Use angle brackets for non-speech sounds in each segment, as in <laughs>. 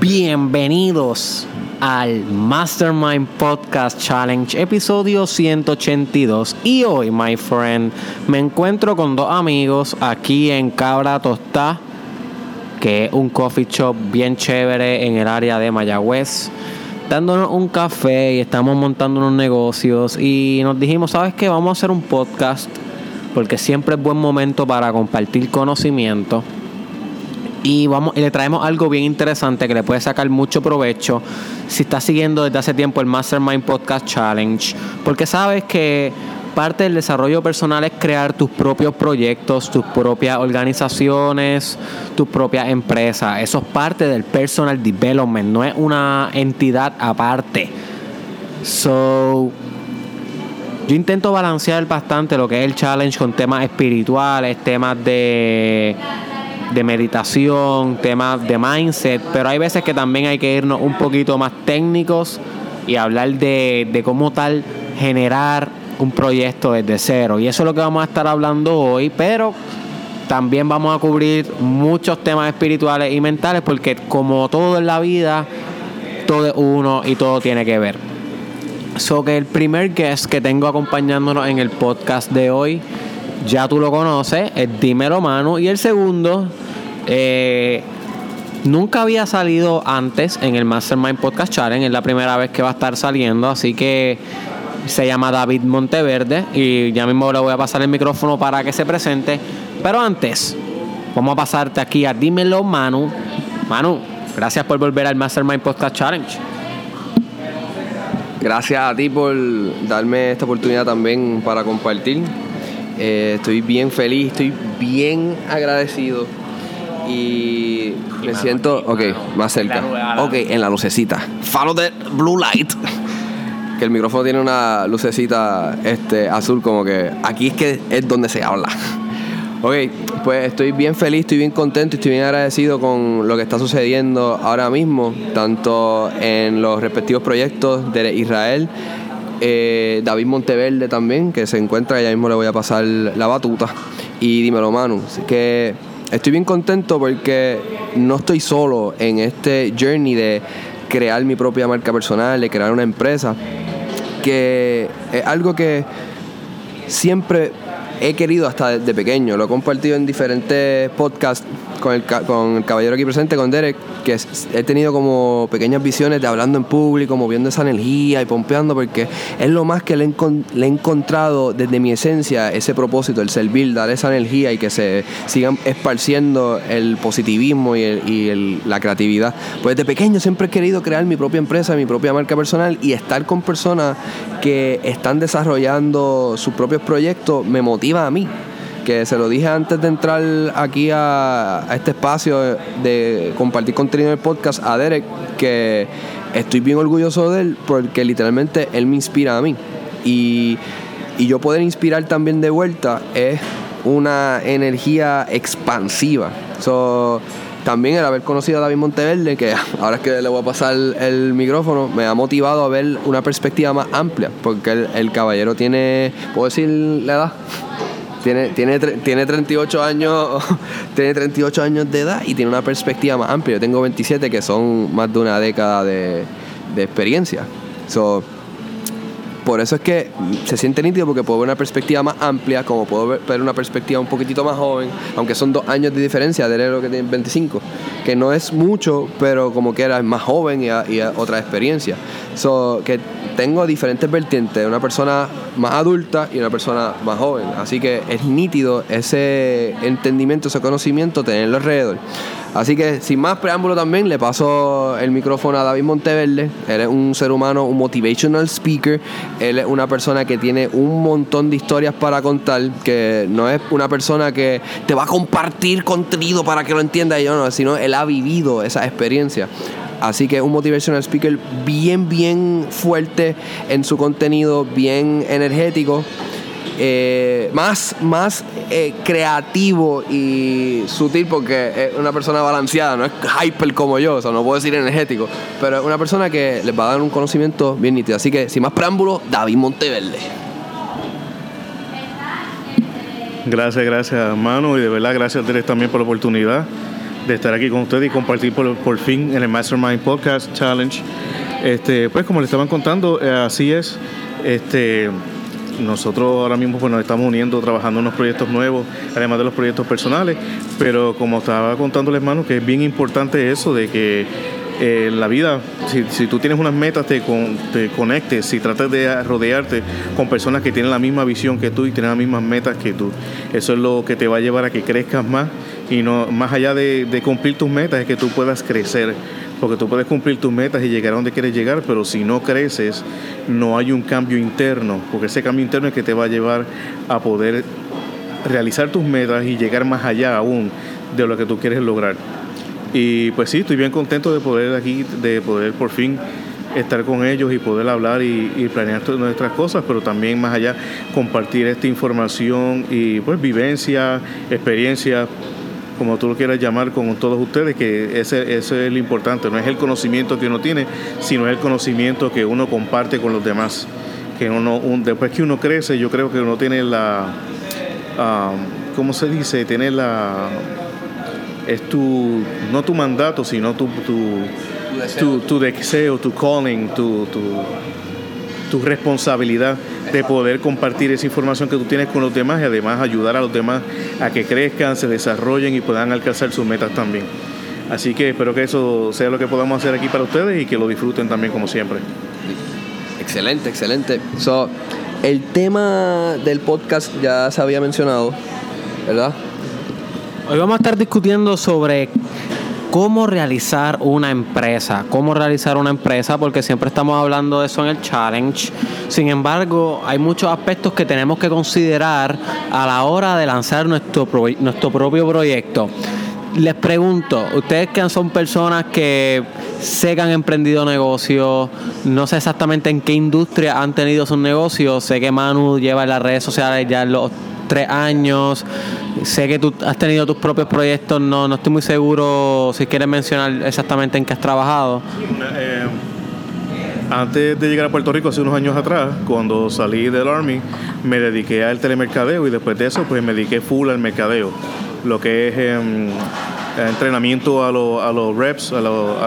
Bienvenidos al Mastermind Podcast Challenge, episodio 182. Y hoy, my friend, me encuentro con dos amigos aquí en Cabra Tostá, que es un coffee shop bien chévere en el área de Mayagüez. Dándonos un café y estamos montando unos negocios. Y nos dijimos, ¿sabes qué? Vamos a hacer un podcast porque siempre es buen momento para compartir conocimiento. Y, vamos, y le traemos algo bien interesante que le puede sacar mucho provecho si está siguiendo desde hace tiempo el Mastermind Podcast Challenge. Porque sabes que parte del desarrollo personal es crear tus propios proyectos, tus propias organizaciones, tus propias empresas. Eso es parte del personal development, no es una entidad aparte. So, yo intento balancear bastante lo que es el challenge con temas espirituales, temas de de meditación, temas de mindset, pero hay veces que también hay que irnos un poquito más técnicos y hablar de, de cómo tal generar un proyecto desde cero. Y eso es lo que vamos a estar hablando hoy, pero también vamos a cubrir muchos temas espirituales y mentales porque como todo en la vida, todo es uno y todo tiene que ver. So que el primer guest que tengo acompañándonos en el podcast de hoy, ya tú lo conoces, es Dímelo Manu. Y el segundo, eh, nunca había salido antes en el Mastermind Podcast Challenge, es la primera vez que va a estar saliendo, así que se llama David Monteverde y ya mismo le voy a pasar el micrófono para que se presente. Pero antes, vamos a pasarte aquí a Dímelo Manu. Manu, gracias por volver al Mastermind Podcast Challenge. Gracias a ti por darme esta oportunidad también para compartir. Eh, estoy bien feliz, estoy bien agradecido y me siento, ok, más cerca. Ok, en la lucecita. Follow the blue light. Que el micrófono tiene una lucecita este, azul, como que aquí es que es donde se habla. Ok, pues estoy bien feliz, estoy bien contento, estoy bien agradecido con lo que está sucediendo ahora mismo, tanto en los respectivos proyectos de Israel, eh, David Monteverde también, que se encuentra, ya mismo le voy a pasar la batuta, y dímelo Manu, que estoy bien contento porque no estoy solo en este journey de crear mi propia marca personal, de crear una empresa, que es algo que siempre he querido hasta desde pequeño. Lo he compartido en diferentes podcasts con el, con el caballero aquí presente, con Derek, que he tenido como pequeñas visiones de hablando en público, moviendo esa energía y pompeando, porque es lo más que le he, encontrado desde mi esencia, ese propósito, el servir, dar esa energía y que se sigan esparciendo el positivismo y, y la creatividad. Pues desde pequeño siempre he querido crear mi propia empresa, mi propia marca personal y estar con personas que están desarrollando sus propios proyectos me motiva a mí que se lo dije antes de entrar aquí a, este espacio de compartir contenido del podcast a Derek, que estoy bien orgulloso de él porque literalmente él me inspira a mí. Y, yo poder inspirar también de vuelta es una energía expansiva. So, también el haber conocido a David Monteverde, que <laughs> ahora es que le voy a pasar el, micrófono, me ha motivado a ver una perspectiva más amplia, porque el caballero tiene, ¿puedo decir la edad? Tiene, tiene, tiene 38 años, <laughs> tiene 38 años de edad y tiene una perspectiva más amplia. Yo tengo 27 que son más de una década de, de experiencia. So, por eso es que se siente nítido porque puedo ver una perspectiva más amplia, como puedo ver, una perspectiva un poquitito más joven, aunque son dos años de diferencia de lo que tiene 25, que no es mucho, pero como que era más joven y, y otra experiencia. So, que tengo diferentes vertientes, una persona más adulta y una persona más joven. Así que es nítido ese entendimiento, ese conocimiento, tenerlo alrededor. Así que sin más preámbulo también le paso el micrófono a David Monteverde. Él es un ser humano, un motivational speaker. Él es una persona que tiene un montón de historias para contar, que no es una persona que te va a compartir contenido para que lo entienda yo, no, sino él ha vivido esa experiencia. Así que un motivational speaker bien, bien fuerte en su contenido, bien energético. Eh, más, más eh, creativo y sutil porque es una persona balanceada, no es hyper como yo, o sea, no puedo decir energético, pero es una persona que les va a dar un conocimiento bien nítido. Así que, sin más preámbulos, David Monteverde. Gracias, gracias, Manu, y de verdad gracias a ustedes también por la oportunidad. de estar aquí con ustedes y compartir por, por fin en el Mastermind Podcast Challenge. Este, pues como le estaban contando, eh, así es. Este, nosotros ahora mismo pues, nos estamos uniendo, trabajando unos proyectos nuevos, además de los proyectos personales, pero como estaba contando hermano, que es bien importante eso de que eh, la vida, si, tú tienes unas metas, te, te conectes, si tratas de rodearte con personas que tienen la misma visión que tú y tienen las mismas metas que tú. Eso es lo que te va a llevar a que crezcas más y no más allá de cumplir tus metas, es que tú puedas crecer porque tú puedes cumplir tus metas y llegar a donde quieres llegar, pero si no creces, no hay un cambio interno, porque ese cambio interno es que te va a llevar a poder realizar tus metas y llegar más allá aún de lo que tú quieres lograr. Y pues sí, estoy bien contento de poder aquí, de poder por fin estar con ellos y poder hablar y, planear nuestras cosas, pero también más allá compartir esta información y pues vivencia, experiencia, como tú lo quieras llamar con todos ustedes, que ese, ese es lo importante, no es el conocimiento que uno tiene, sino el conocimiento que uno comparte con los demás. Que uno, después que uno crece, yo creo que uno tiene la, uh, ¿cómo se dice? Tiene la, es tu, no tu mandato, sino tu, tu, tu, deseo, tu calling, tu, tu, tu responsabilidad de poder compartir esa información que tú tienes con los demás y además ayudar a los demás a que crezcan, se desarrollen y puedan alcanzar sus metas también. Así que espero que eso sea lo que podamos hacer aquí para ustedes y que lo disfruten también como siempre. Excelente, excelente. So, el tema del podcast ya se había mencionado, ¿verdad? Hoy vamos a estar discutiendo sobre cómo realizar una empresa, cómo realizar una empresa, porque siempre estamos hablando de eso en el challenge. Sin embargo, hay muchos aspectos que tenemos que considerar a la hora de lanzar nuestro, nuestro propio proyecto. Les pregunto, ustedes que son personas que sé que han emprendido negocios, no sé exactamente en qué industria han tenido sus negocios, sé que Manu lleva en las redes sociales ya los tres años. Sé que tú has tenido tus propios proyectos, no, no estoy muy seguro si quieres mencionar exactamente en qué has trabajado. Eh, antes de llegar a Puerto Rico, hace unos años atrás, cuando salí del Army, me dediqué al telemercadeo y después de eso, pues me dediqué full al mercadeo. Lo que es... Em, entrenamiento a, los reps, a,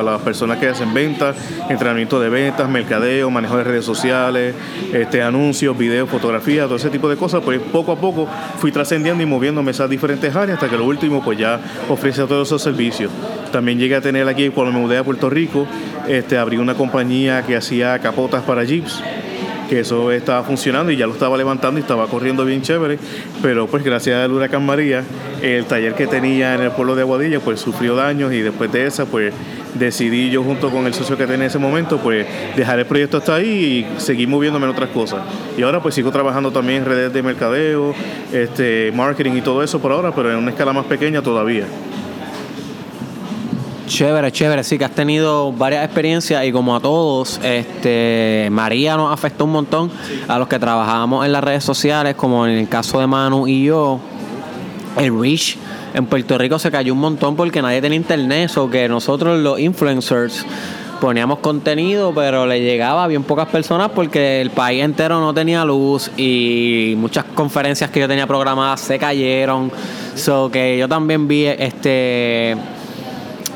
las personas que hacen ventas, entrenamiento de ventas, mercadeo, manejo de redes sociales, este, anuncios, videos, fotografías, todo ese tipo de cosas, pues poco a poco fui trascendiendo y moviéndome esas diferentes áreas hasta que lo último pues ya ofrece todos esos servicios. También llegué a tener aquí, cuando me mudé a Puerto Rico, este, abrí una compañía que hacía capotas para jeeps que eso estaba funcionando y ya lo estaba levantando y estaba corriendo bien chévere, pero pues gracias al huracán María, el taller que tenía en el pueblo de Aguadilla pues sufrió daños y después de esa pues decidí yo junto con el socio que tenía en ese momento pues dejar el proyecto hasta ahí y seguir moviéndome en otras cosas. Y ahora pues sigo trabajando también en redes de mercadeo, este, marketing y todo eso por ahora, pero en una escala más pequeña todavía. Chévere, chévere, sí que has tenido varias experiencias y como a todos, este María nos afectó un montón. A los que trabajábamos en las redes sociales, como en el caso de Manu y yo, el reach en Puerto Rico se cayó un montón porque nadie tenía internet, o que nosotros los influencers poníamos contenido, pero le llegaba a bien pocas personas porque el país entero no tenía luz y muchas conferencias que yo tenía programadas se cayeron. So que yo también vi este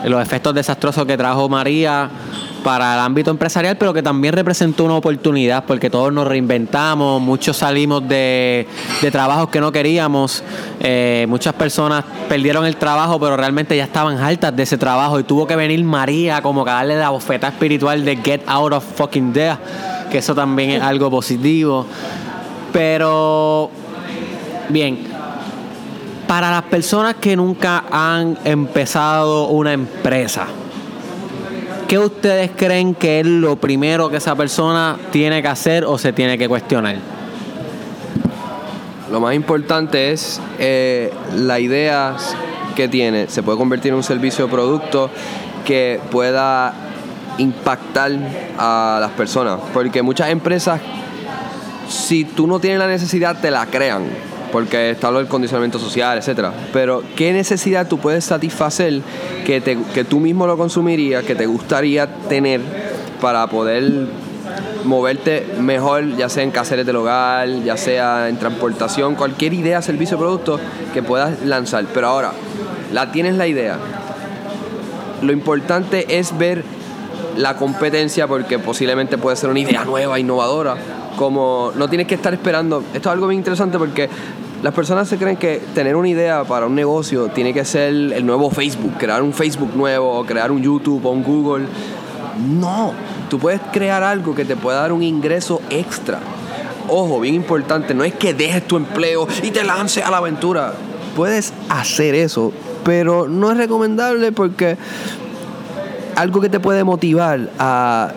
los efectos desastrosos que trajo María para el ámbito empresarial, pero que también representó una oportunidad porque todos nos reinventamos, muchos salimos de, trabajos que no queríamos, eh, muchas personas perdieron el trabajo, pero realmente ya estaban altas de ese trabajo y tuvo que venir María como que darle la bofeta espiritual de get out of fucking there, que eso también es algo positivo. Pero, bien, para las personas que nunca han empezado una empresa, ¿qué ustedes creen que es lo primero que esa persona tiene que hacer o se tiene que cuestionar? Lo más importante es eh, la idea que tiene. Se puede convertir en un servicio o producto que pueda impactar a las personas. Porque muchas empresas, si tú no tienes la necesidad, te la crean porque está lo del condicionamiento social, etcétera. Pero ¿qué necesidad tú puedes satisfacer que, te, tú mismo lo consumirías, que te gustaría tener para poder moverte mejor, ya sea en caseres del hogar, ya sea en transportación, cualquier idea, servicio, producto que puedas lanzar. Pero ahora, la tienes la idea, lo importante es ver la competencia porque posiblemente puede ser una idea nueva, innovadora. Como no tienes que estar esperando. Esto es algo bien interesante porque las personas se creen que tener una idea para un negocio tiene que ser el nuevo Facebook, crear un Facebook nuevo, o crear un YouTube o un Google. No, tú puedes crear algo que te pueda dar un ingreso extra. Ojo, bien importante, no es que dejes tu empleo y te lances a la aventura. Puedes hacer eso, pero no es recomendable porque algo que te puede motivar a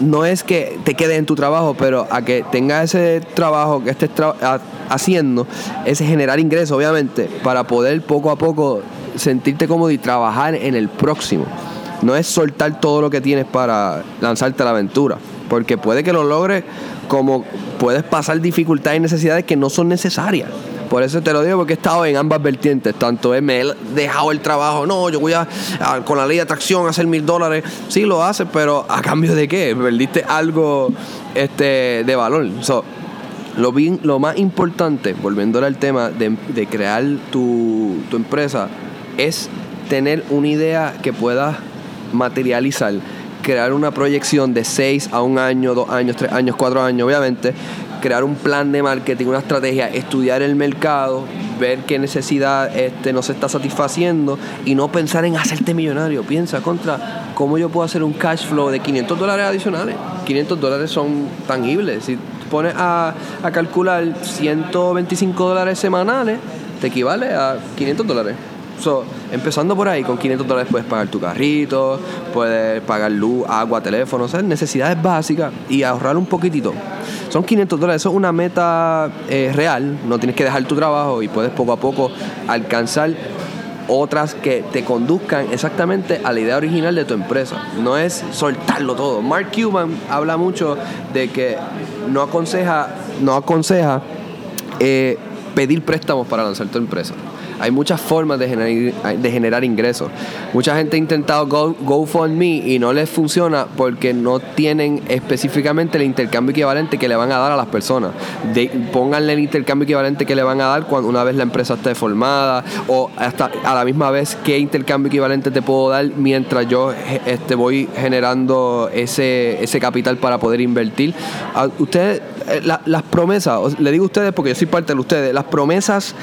no es que te quedes en tu trabajo, pero a que tengas ese trabajo que estés haciendo, es generar ingresos, obviamente, para poder poco a poco sentirte cómodo y trabajar en el próximo. No es soltar todo lo que tienes para lanzarte a la aventura, porque puede que lo logres como puedes pasar dificultades y necesidades que no son necesarias. Por eso te lo digo porque he estado en ambas vertientes. Tanto me he dejado el trabajo, no, yo voy a, con la ley de atracción a hacer mil dólares. Sí, lo haces, pero ¿a cambio de qué? Perdiste algo este, de valor. lo, bien, lo más importante, volviendo al tema de, crear tu, tu empresa, es tener una idea que puedas materializar crear una proyección de 6 a un año, 2 años, 3 años, 4 años, obviamente, crear un plan de marketing, una estrategia, estudiar el mercado, ver qué necesidad este, no se está satisfaciendo y no pensar en hacerte millonario. Piensa contra cómo yo puedo hacer un cash flow de 500 dólares adicionales. 500 dólares son tangibles. Si pones a, a calcular 125 dólares semanales, te equivale a 500 dólares. So, empezando por ahí, con 500 dólares puedes pagar tu carrito, puedes pagar luz, agua, teléfono, o necesidades básicas y ahorrar un poquitito. Son 500 dólares, eso es una meta eh, real, no tienes que dejar tu trabajo y puedes poco a poco alcanzar otras que te conduzcan exactamente a la idea original de tu empresa. No es soltarlo todo. Mark Cuban habla mucho de que no aconseja, no aconseja eh, pedir préstamos para lanzar tu empresa. Hay muchas formas de generar, ingresos. Mucha gente ha intentado Go, GoFundMe y no les funciona porque no tienen específicamente el intercambio equivalente que le van a dar a las personas. Pónganle el intercambio equivalente que le van a dar cuando una vez la empresa esté formada o hasta a la misma vez qué intercambio equivalente te puedo dar mientras yo este, voy generando ese, ese capital para poder invertir. ustedes, eh, las promesas, le digo a ustedes porque yo soy parte de ustedes, las promesas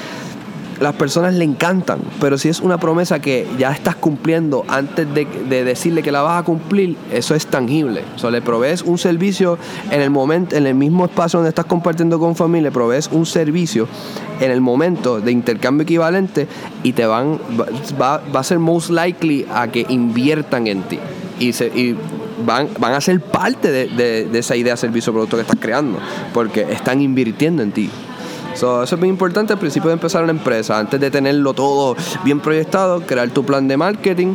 las personas le encantan, pero si es una promesa que ya estás cumpliendo antes de, decirle que la vas a cumplir, eso es tangible. O sea, le provees un servicio en el momento, en el mismo espacio donde estás compartiendo con familia, le provees un servicio en el momento de intercambio equivalente y te van, va, a ser most likely a que inviertan en ti. Y, se, y van, van a ser parte de, de esa idea, servicio producto que estás creando, porque están invirtiendo en ti eso es bien importante al principio de empezar una empresa. Antes de tenerlo todo bien proyectado, crear tu plan de marketing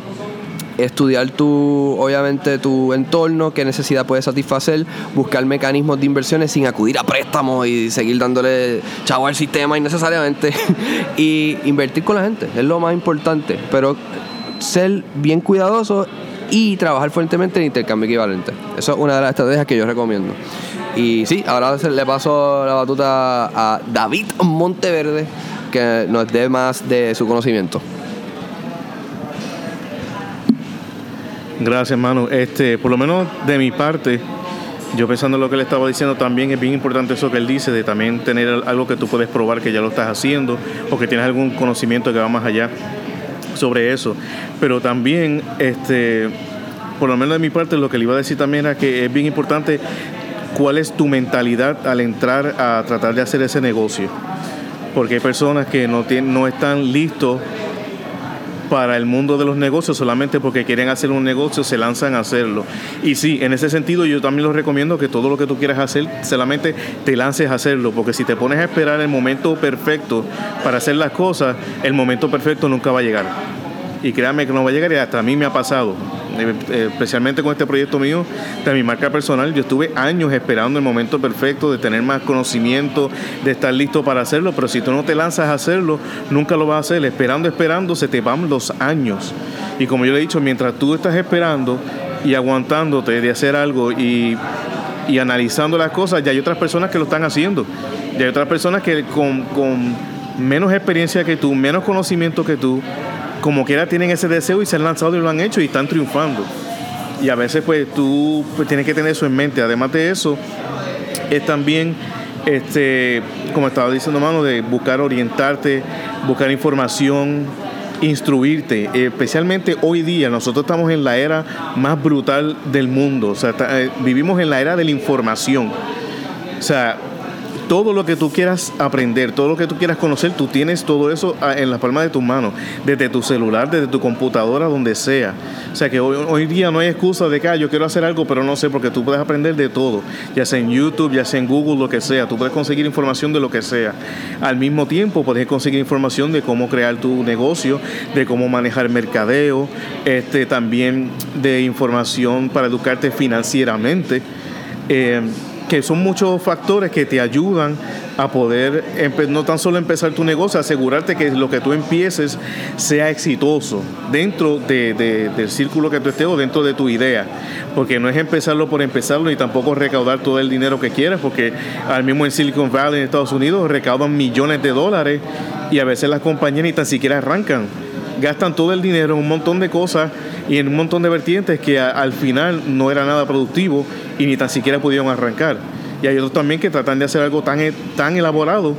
estudiar tu, obviamente, tu entorno, qué necesidad puedes satisfacer, buscar mecanismos de inversiones sin acudir a préstamos y seguir dándole chavo al sistema innecesariamente <laughs> y invertir con la gente, es lo más importante, pero ser bien cuidadoso y trabajar fuertemente en intercambio equivalente. Eso es una de las estrategias que yo recomiendo. Y sí, ahora le paso la batuta a David Monteverde, que nos dé más de su conocimiento. Gracias, hermano. Este, por lo menos de mi parte, yo pensando en lo que le estaba diciendo, también es bien importante eso que él dice, de también tener algo que tú puedes probar que ya lo estás haciendo o que tienes algún conocimiento que va más allá sobre eso. Pero también, este, por lo menos de mi parte, lo que le iba a decir también era que es bien importante cuál es tu mentalidad al entrar a tratar de hacer ese negocio. Porque hay personas que no, tienen, no están listos para el mundo de los negocios solamente porque quieren hacer un negocio, se lanzan a hacerlo. Y sí, en ese sentido yo también lo recomiendo que todo lo que tú quieras hacer, solamente te lances a hacerlo, porque si te pones a esperar el momento perfecto para hacer las cosas, el momento perfecto nunca va a llegar. Y créanme que no va a llegar y hasta a mí me ha pasado. Eh, especialmente con este proyecto mío de mi marca personal, yo estuve años esperando el momento perfecto de tener más conocimiento, de estar listo para hacerlo, pero si tú no te lanzas a hacerlo, nunca lo vas a hacer. Esperando, esperando, se te van los años. Y como yo le he dicho, mientras tú estás esperando y aguantándote de hacer algo y, y analizando las cosas, ya hay otras personas que lo están haciendo. Ya hay otras personas que con, con menos experiencia que tú, menos conocimiento que tú, como quiera tienen ese deseo y se han lanzado y lo han hecho y están triunfando. Y a veces pues tú pues, tienes que tener eso en mente. Además de eso, es también, este, como estaba diciendo mano, de buscar orientarte, buscar información, instruirte, especialmente hoy día nosotros estamos en la era más brutal del mundo, o sea, eh, vivimos en la era de la información. O sea, todo lo que tú quieras aprender, todo lo que tú quieras conocer, tú tienes todo eso ah, en la palma de tu mano, desde tu celular, desde tu computadora, donde sea. O sea que hoy, hoy día no hay excusa de que ah, yo quiero hacer algo, pero no sé, porque tú puedes aprender de todo, ya sea en YouTube, ya sea en Google, lo que sea. Tú puedes conseguir información de lo que sea. Al mismo tiempo, puedes conseguir información de cómo crear tu negocio, de cómo manejar mercadeo, este, también de información para educarte financieramente. Eh, que son muchos factores que te ayudan a poder no tan solo empezar tu negocio, asegurarte que lo que tú empieces sea exitoso dentro del círculo que tú estés o dentro de tu idea. Porque no es empezarlo por empezarlo y tampoco recaudar todo el dinero que quieras, porque al mismo en Silicon Valley en Estados Unidos recaudan millones de dólares y a veces las compañías ni tan siquiera arrancan. Gastan todo el dinero en un montón de cosas y en un montón de vertientes que al final no era nada productivo y ni tan siquiera pudieron arrancar. Y hay otros también que tratan de hacer algo tan, tan elaborado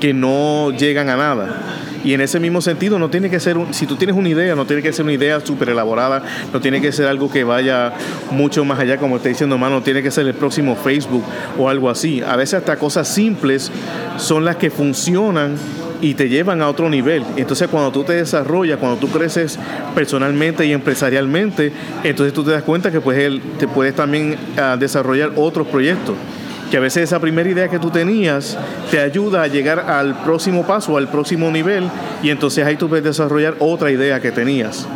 que no llegan a nada. Y en ese mismo sentido, no tiene que ser, si tú tienes una idea, no tiene que ser una idea súper elaborada, no tiene que ser algo que vaya mucho más allá, como está diciendo, hermano, no tiene que ser el próximo Facebook o algo así. A veces hasta cosas simples son las que funcionan y te llevan a otro nivel. Entonces cuando tú te desarrollas, cuando tú creces personalmente y empresarialmente, entonces tú te das cuenta que pues, te puedes también ah, desarrollar otros proyectos. Que a veces esa primera idea que tú tenías te ayuda a llegar al próximo paso, al próximo nivel, y entonces ahí tú puedes desarrollar otra idea que tenías.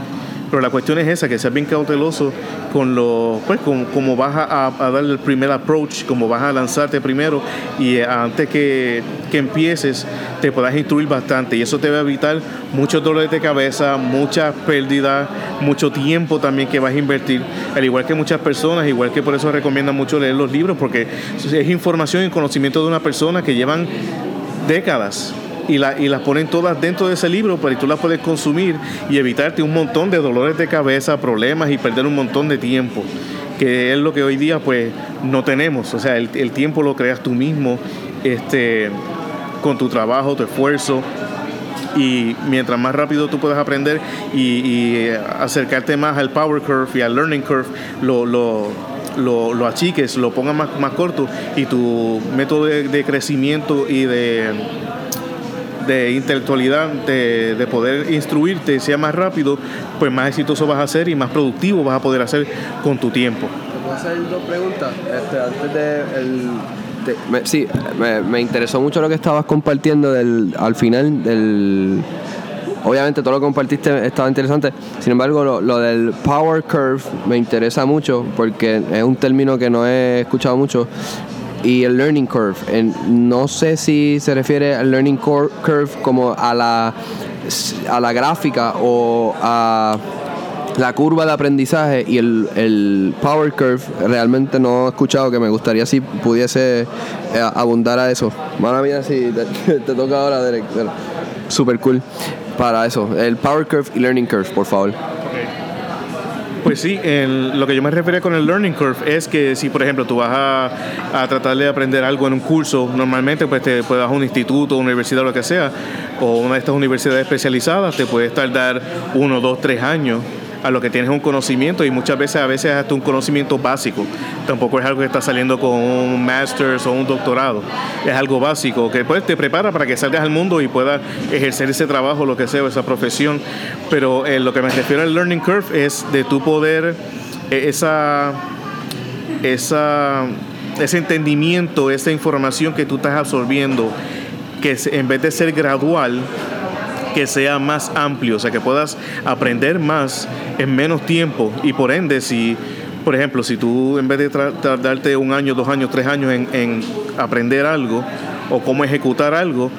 Pero la cuestión es esa, que seas bien cauteloso con lo, pues, con cómo vas a, a, dar el primer approach, cómo vas a lanzarte primero y eh, antes que, que, empieces te puedas instruir bastante y eso te va a evitar muchos dolores de cabeza, muchas pérdidas, mucho tiempo también que vas a invertir, al igual que muchas personas, igual que por eso recomiendan mucho leer los libros porque es información y conocimiento de una persona que llevan décadas y, la, y las ponen todas dentro de ese libro para que tú las puedes consumir y evitarte un montón de dolores de cabeza, problemas y perder un montón de tiempo, que es lo que hoy día pues no tenemos. O sea, el, tiempo lo creas tú mismo este, con tu trabajo, tu esfuerzo, y mientras más rápido tú puedas aprender y, acercarte más al power curve y al learning curve, lo, lo, lo, achiques, lo pongas más, más corto y tu método de crecimiento y de de intelectualidad, de, de, poder instruirte, sea más rápido, pues más exitoso vas a ser y más productivo vas a poder hacer con tu tiempo. ¿Te puedo hacer dos preguntas? Este, antes de el, de, me, sí, me, me, interesó mucho lo que estabas compartiendo del, al final del... Obviamente todo lo que compartiste estaba interesante, sin embargo lo, lo del power curve me interesa mucho porque es un término que no he escuchado mucho y el learning curve. En, no sé si se refiere al learning curve como a la, a la gráfica o a la curva de aprendizaje y el, el, power curve realmente no he escuchado que me gustaría si pudiese eh, abundar a eso. Mala mía, si te, <laughs> te, toca ahora, Derek. Super cool para eso. El power curve y learning curve, por favor. Pues sí, lo que yo me refería con el learning curve es que si, por ejemplo, tú vas a, a tratar de aprender algo en un curso, normalmente pues te puedes a un instituto, universidad, lo que sea, o una de estas universidades especializadas, te puedes tardar uno, dos, tres años a lo que tienes un conocimiento y muchas veces a veces hasta un conocimiento básico. Tampoco es algo que está saliendo con un master's o un doctorado. Es algo básico que pues te prepara para que salgas al mundo y puedas ejercer ese trabajo, lo que sea, esa profesión. Pero eh, lo que me refiero al learning curve es de tu poder eh, esa esa ese entendimiento, esa información que tú estás absorbiendo, que en vez de ser gradual, que sea más amplio, o sea, que puedas aprender más en menos tiempo. Y por ende, si, por ejemplo, si tú en vez de tardarte un año, dos años, tres años en, en aprender algo o cómo ejecutar algo,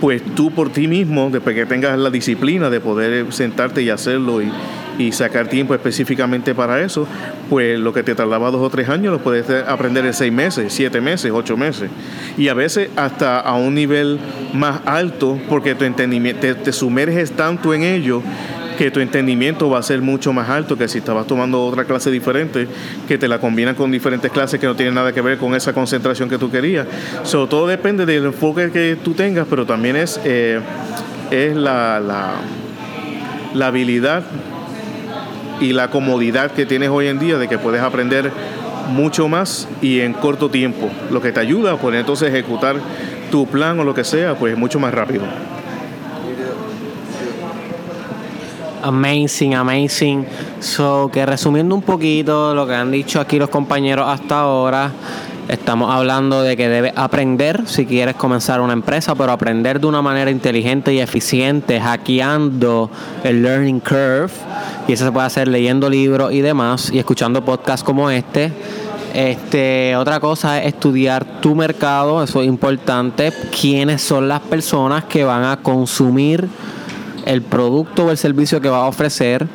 pues tú por ti mismo, después que tengas la disciplina de poder sentarte y hacerlo y, y, sacar tiempo específicamente para eso, pues lo que te tardaba dos o tres años lo puedes aprender en seis meses, siete meses, ocho meses. Y a veces hasta a un nivel más alto, porque tu entendimiento, te, sumerges tanto en ello que tu entendimiento va a ser mucho más alto que si estabas tomando otra clase diferente, que te la combinan con diferentes clases que no tienen nada que ver con esa concentración que tú querías. So, todo depende del enfoque que tú tengas, pero también es, eh, es la, la habilidad y la comodidad que tienes hoy en día de que puedes aprender mucho más y en corto tiempo, lo que te ayuda a poder entonces ejecutar tu plan o lo que sea, pues mucho más rápido. Amazing, amazing. So, que resumiendo un poquito lo que han dicho aquí los compañeros hasta ahora, estamos hablando de que debes aprender si quieres comenzar una empresa, pero aprender de una manera inteligente y eficiente, hackeando el learning curve. Y eso se puede hacer leyendo libros y demás, y escuchando podcasts como este. Este, otra cosa es estudiar tu mercado, eso es importante. Quiénes son las personas que van a consumir el producto o el servicio que va a ofrecer.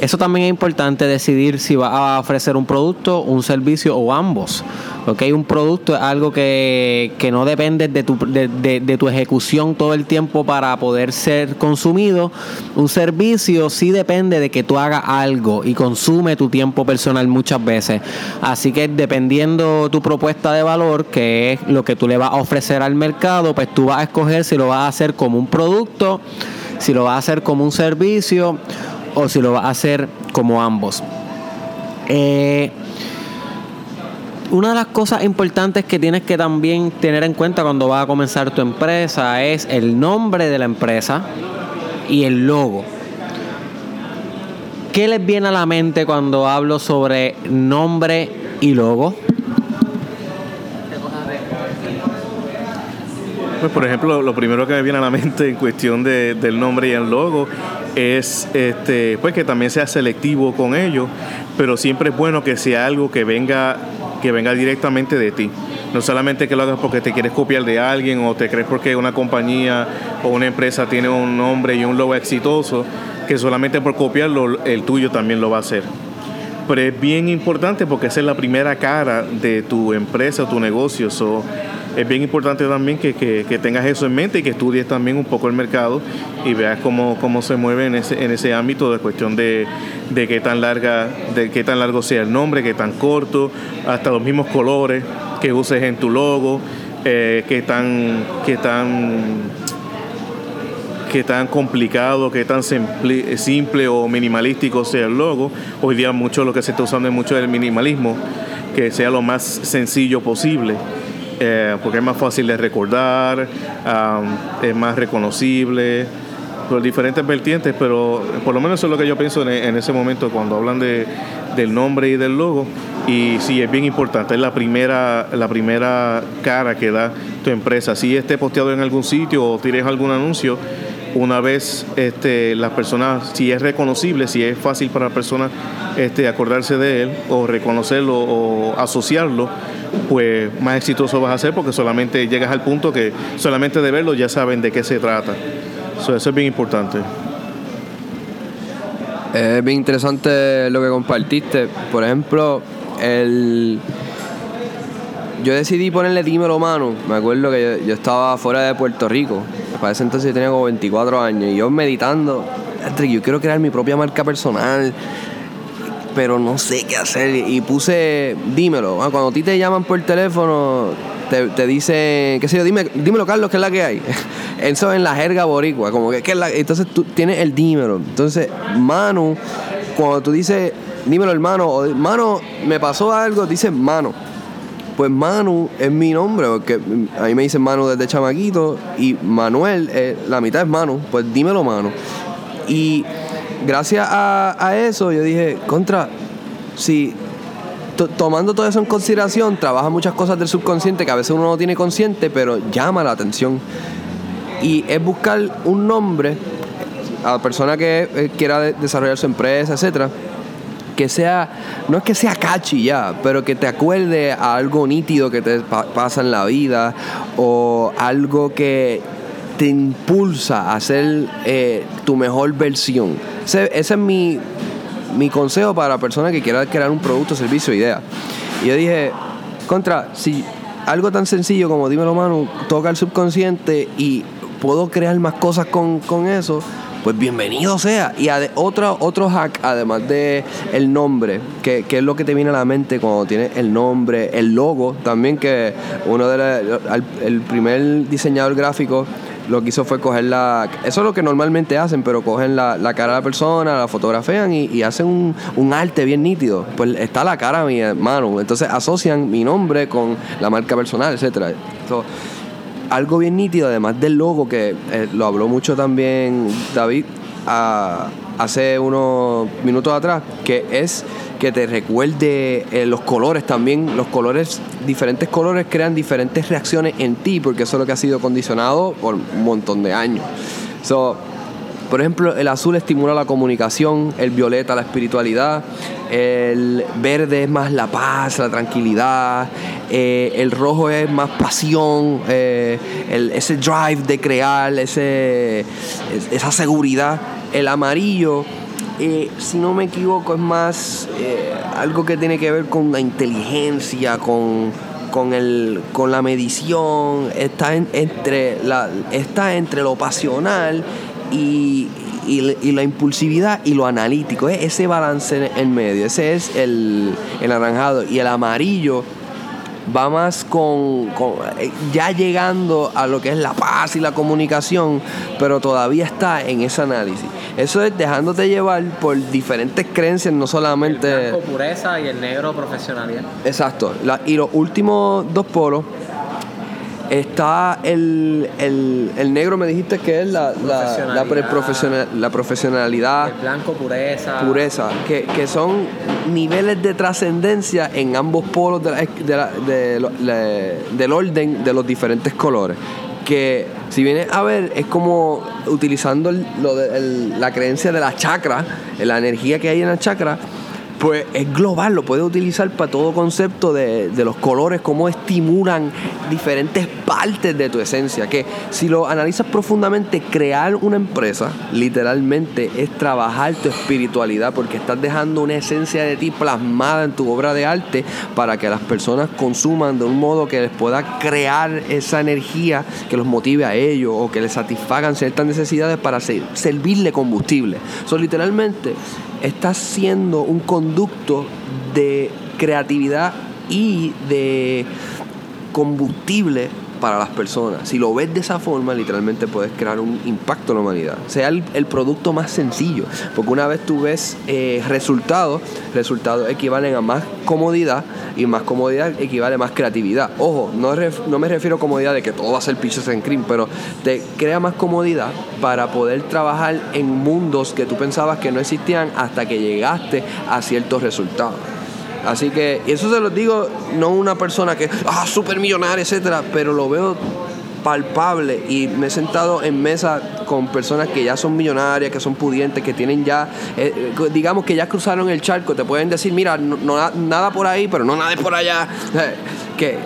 Eso también es importante decidir si va a ofrecer un producto, un servicio o ambos. ¿okay? Un producto es algo que, que no depende de tu, de, de, tu ejecución todo el tiempo para poder ser consumido. Un servicio sí depende de que tú hagas algo y consume tu tiempo personal muchas veces. Así que dependiendo tu propuesta de valor, que es lo que tú le vas a ofrecer al mercado, pues tú vas a escoger si lo vas a hacer como un producto si lo va a hacer como un servicio o si lo va a hacer como ambos. Eh, una de las cosas importantes que tienes que también tener en cuenta cuando vas a comenzar tu empresa es el nombre de la empresa y el logo. ¿Qué les viene a la mente cuando hablo sobre nombre y logo? Pues por ejemplo, lo primero que me viene a la mente en cuestión de, del nombre y el logo es este, pues que también sea selectivo con ellos, pero siempre es bueno que sea algo que venga, que venga directamente de ti. No solamente que lo hagas porque te quieres copiar de alguien o te crees porque una compañía o una empresa tiene un nombre y un logo exitoso, que solamente por copiarlo el tuyo también lo va a hacer. Pero es bien importante porque esa es la primera cara de tu empresa o tu negocio. Es bien importante también que, que, tengas eso en mente y que estudies también un poco el mercado y veas cómo, cómo se mueve en ese, en ese ámbito de cuestión de, de qué tan larga, de qué tan largo sea el nombre, qué tan corto, hasta los mismos colores que uses en tu logo, eh, qué tan, qué tan qué tan complicado, qué tan simple, simple, o minimalístico sea el logo. Hoy día mucho lo que se está usando es mucho el minimalismo, que sea lo más sencillo posible. Eh, porque es más fácil de recordar, es más reconocible, por diferentes vertientes, pero por lo menos eso es lo que yo pienso en, ese momento cuando hablan de, del nombre y del logo. Y sí, es bien importante, es la primera, la primera cara que da tu empresa. Si esté posteado en algún sitio o tienes algún anuncio, una vez este, las personas, si es reconocible, si es fácil para la persona este, acordarse de él o reconocerlo o asociarlo, pues más exitoso vas a ser porque solamente llegas al punto que solamente de verlo ya saben de qué se trata. eso es bien importante. Es bien interesante lo que compartiste. Por ejemplo, el yo decidí ponerle dímelo mano. Me acuerdo que yo, estaba fuera de Puerto Rico. Para ese entonces yo tenía como 24 años. Y yo meditando, yo quiero crear mi propia marca personal pero no sé qué hacer. Y puse, dímelo. Ah, cuando a ti te llaman por teléfono, te, te dicen, qué sé yo, dime, dímelo, Carlos, ¿qué es la que hay? <laughs> Eso en la jerga boricua, como que, ¿qué es la Entonces tú tienes el dímelo. Entonces, Manu, cuando tú dices, dímelo, hermano, o mano, me pasó algo, dices mano. Pues Manu es mi nombre, porque a mí me dicen Manu desde chamaquito y Manuel, la mitad es Manu, pues dímelo Manu. Y gracias a, eso yo dije, contra, si tomando todo eso en consideración, trabaja muchas cosas del subconsciente que a veces uno no tiene consciente, pero llama la atención. Y es buscar un nombre a la persona que eh, quiera desarrollar su empresa, etcétera, que sea, no es que sea catchy ya, pero que te acuerde a algo nítido que te pasa en la vida o algo que te impulsa a ser eh, tu mejor versión. Ese, es mi, consejo para la persona que quiera crear un producto, servicio, idea. Y yo dije, contra, si algo tan sencillo como dímelo, mano, toca el subconsciente y puedo crear más cosas con, con eso, pues bienvenido sea. Y otro, otro hack, además de el nombre, que, es lo que te viene a la mente cuando tienes el nombre, el logo, también que uno de el primer diseñador gráfico lo que hizo fue coger la. Eso es lo que normalmente hacen, pero cogen la, cara de la persona, la fotografían y, hacen un, arte bien nítido. Pues está la cara mi hermano. Entonces asocian mi nombre con la marca personal, etcétera. algo bien nítido, además del logo, que eh, lo habló mucho también David hace unos minutos atrás, que es que te recuerde eh, los colores también. Los colores, diferentes colores crean diferentes reacciones en ti, porque eso es lo que ha sido condicionado por un montón de años. So, por ejemplo, el azul estimula la comunicación, el violeta la espiritualidad, el verde es más la paz, la tranquilidad, eh, el rojo es más pasión, eh, ese drive de crear, ese, esa seguridad. El amarillo eh, si no me equivoco, es más eh, algo que tiene que ver con la inteligencia, con, con, el, con la medición, está, entre, está entre lo pasional y, y, la impulsividad y lo analítico. Es ese balance en medio, ese es el, el naranjado. Y el amarillo va más con, eh, ya llegando a lo que es la paz y la comunicación, pero todavía está en ese análisis. Eso es dejándote llevar por diferentes creencias, no solamente... El blanco pureza y el negro profesionalidad. Exacto. y los últimos dos polos está el, el, negro, me dijiste que es la, la, la, profesionalidad. El blanco, pureza. Pureza, que, que son niveles de trascendencia en ambos polos de del orden de los diferentes colores que si vienes a ver es como utilizando lo de, la creencia de la chakra, la energía que hay en la chakra, pues es global, lo puedes utilizar para todo concepto de, los colores, cómo estimulan diferentes partes de tu esencia. Que si lo analizas profundamente, crear una empresa literalmente es trabajar tu espiritualidad porque estás dejando una esencia de ti plasmada en tu obra de arte para que las personas consuman de un modo que les pueda crear esa energía que los motive a ellos o que les satisfagan ciertas necesidades para servirle combustible. Eso literalmente estás siendo un conducto de creatividad y de combustible para las personas. Si lo ves de esa forma, literalmente puedes crear un impacto en la humanidad. Sea el, producto más sencillo, porque una vez tú ves eh, resultados, resultados equivalen a más comodidad y más comodidad equivale a más creatividad. Ojo, no, no me refiero a comodidad de que todo va a ser pitches en cream, pero te crea más comodidad para poder trabajar en mundos que tú pensabas que no existían hasta que llegaste a ciertos resultados. Así que, y eso se lo digo, no una persona que, ah, súper millonaria, etcétera, pero lo veo palpable y me he sentado en mesa con personas que ya son millonarias, que son pudientes, que tienen ya, eh, eh, digamos que ya cruzaron el charco, te pueden decir, mira, no, nada por ahí, pero no nada por allá, que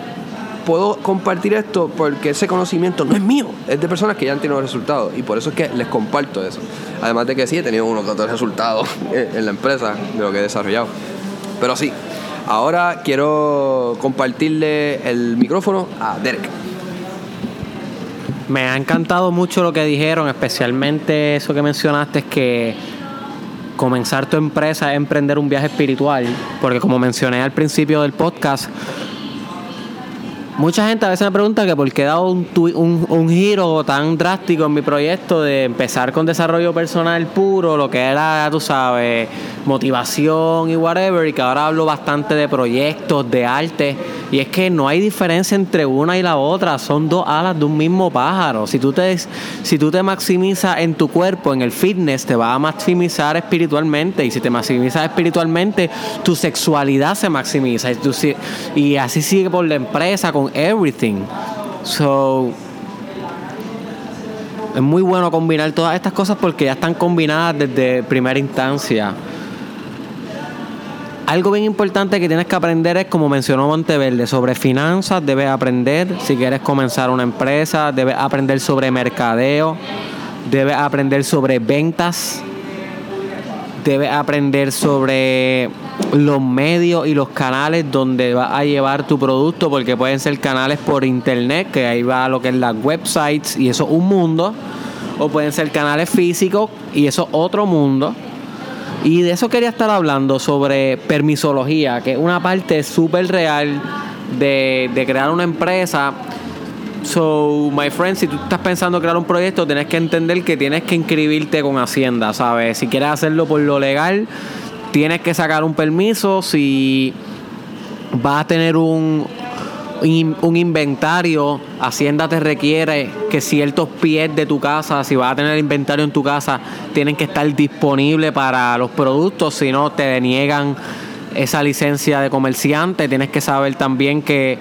puedo compartir esto porque ese conocimiento no es mío, es de personas que ya han tenido resultados y por eso es que les comparto eso. Además de que sí he tenido unos otros resultados <laughs> en la empresa de lo que he desarrollado. Pero sí, ahora quiero compartirle el micrófono a Derek. Me ha encantado mucho lo que dijeron, especialmente eso que mencionaste, que comenzar tu empresa es emprender un viaje espiritual, porque como mencioné al principio del podcast, Mucha gente a veces me pregunta que por qué he dado un, un, giro tan drástico en mi proyecto de empezar con desarrollo personal puro, lo que era, tú sabes, motivación y whatever, y que ahora hablo bastante de proyectos, de arte. Y es que no hay diferencia entre una y la otra, son dos alas de un mismo pájaro. Si tú te, si tú te maximizas en tu cuerpo, en el fitness, te vas a maximizar espiritualmente. Y si te maximizas espiritualmente, tu sexualidad se maximiza. Y, y así sigue por la empresa, con everything. So, es muy bueno combinar todas estas cosas porque ya están combinadas desde primera instancia. Algo bien importante que tienes que aprender es, como mencionó Monteverde, sobre finanzas, debes aprender. Si quieres comenzar una empresa, debes aprender sobre mercadeo, debes aprender sobre ventas, debes aprender sobre los medios y los canales donde vas a llevar tu producto, porque pueden ser canales por internet, que ahí va lo que es las websites y eso es un mundo, o pueden ser canales físicos y eso es otro mundo. Y de eso quería estar hablando sobre permisología, que es una parte súper real de, de crear una empresa. So, my friend, si tú estás pensando crear un proyecto, tienes que entender que tienes que inscribirte con Hacienda, ¿sabes? Si quieres hacerlo por lo legal, tienes que sacar un permiso. Si vas a tener un, un inventario, Hacienda te requiere que ciertos pies de tu casa, si vas a tener inventario en tu casa, tienen que estar disponibles para los productos, si no te deniegan esa licencia de comerciante. Tienes que saber también que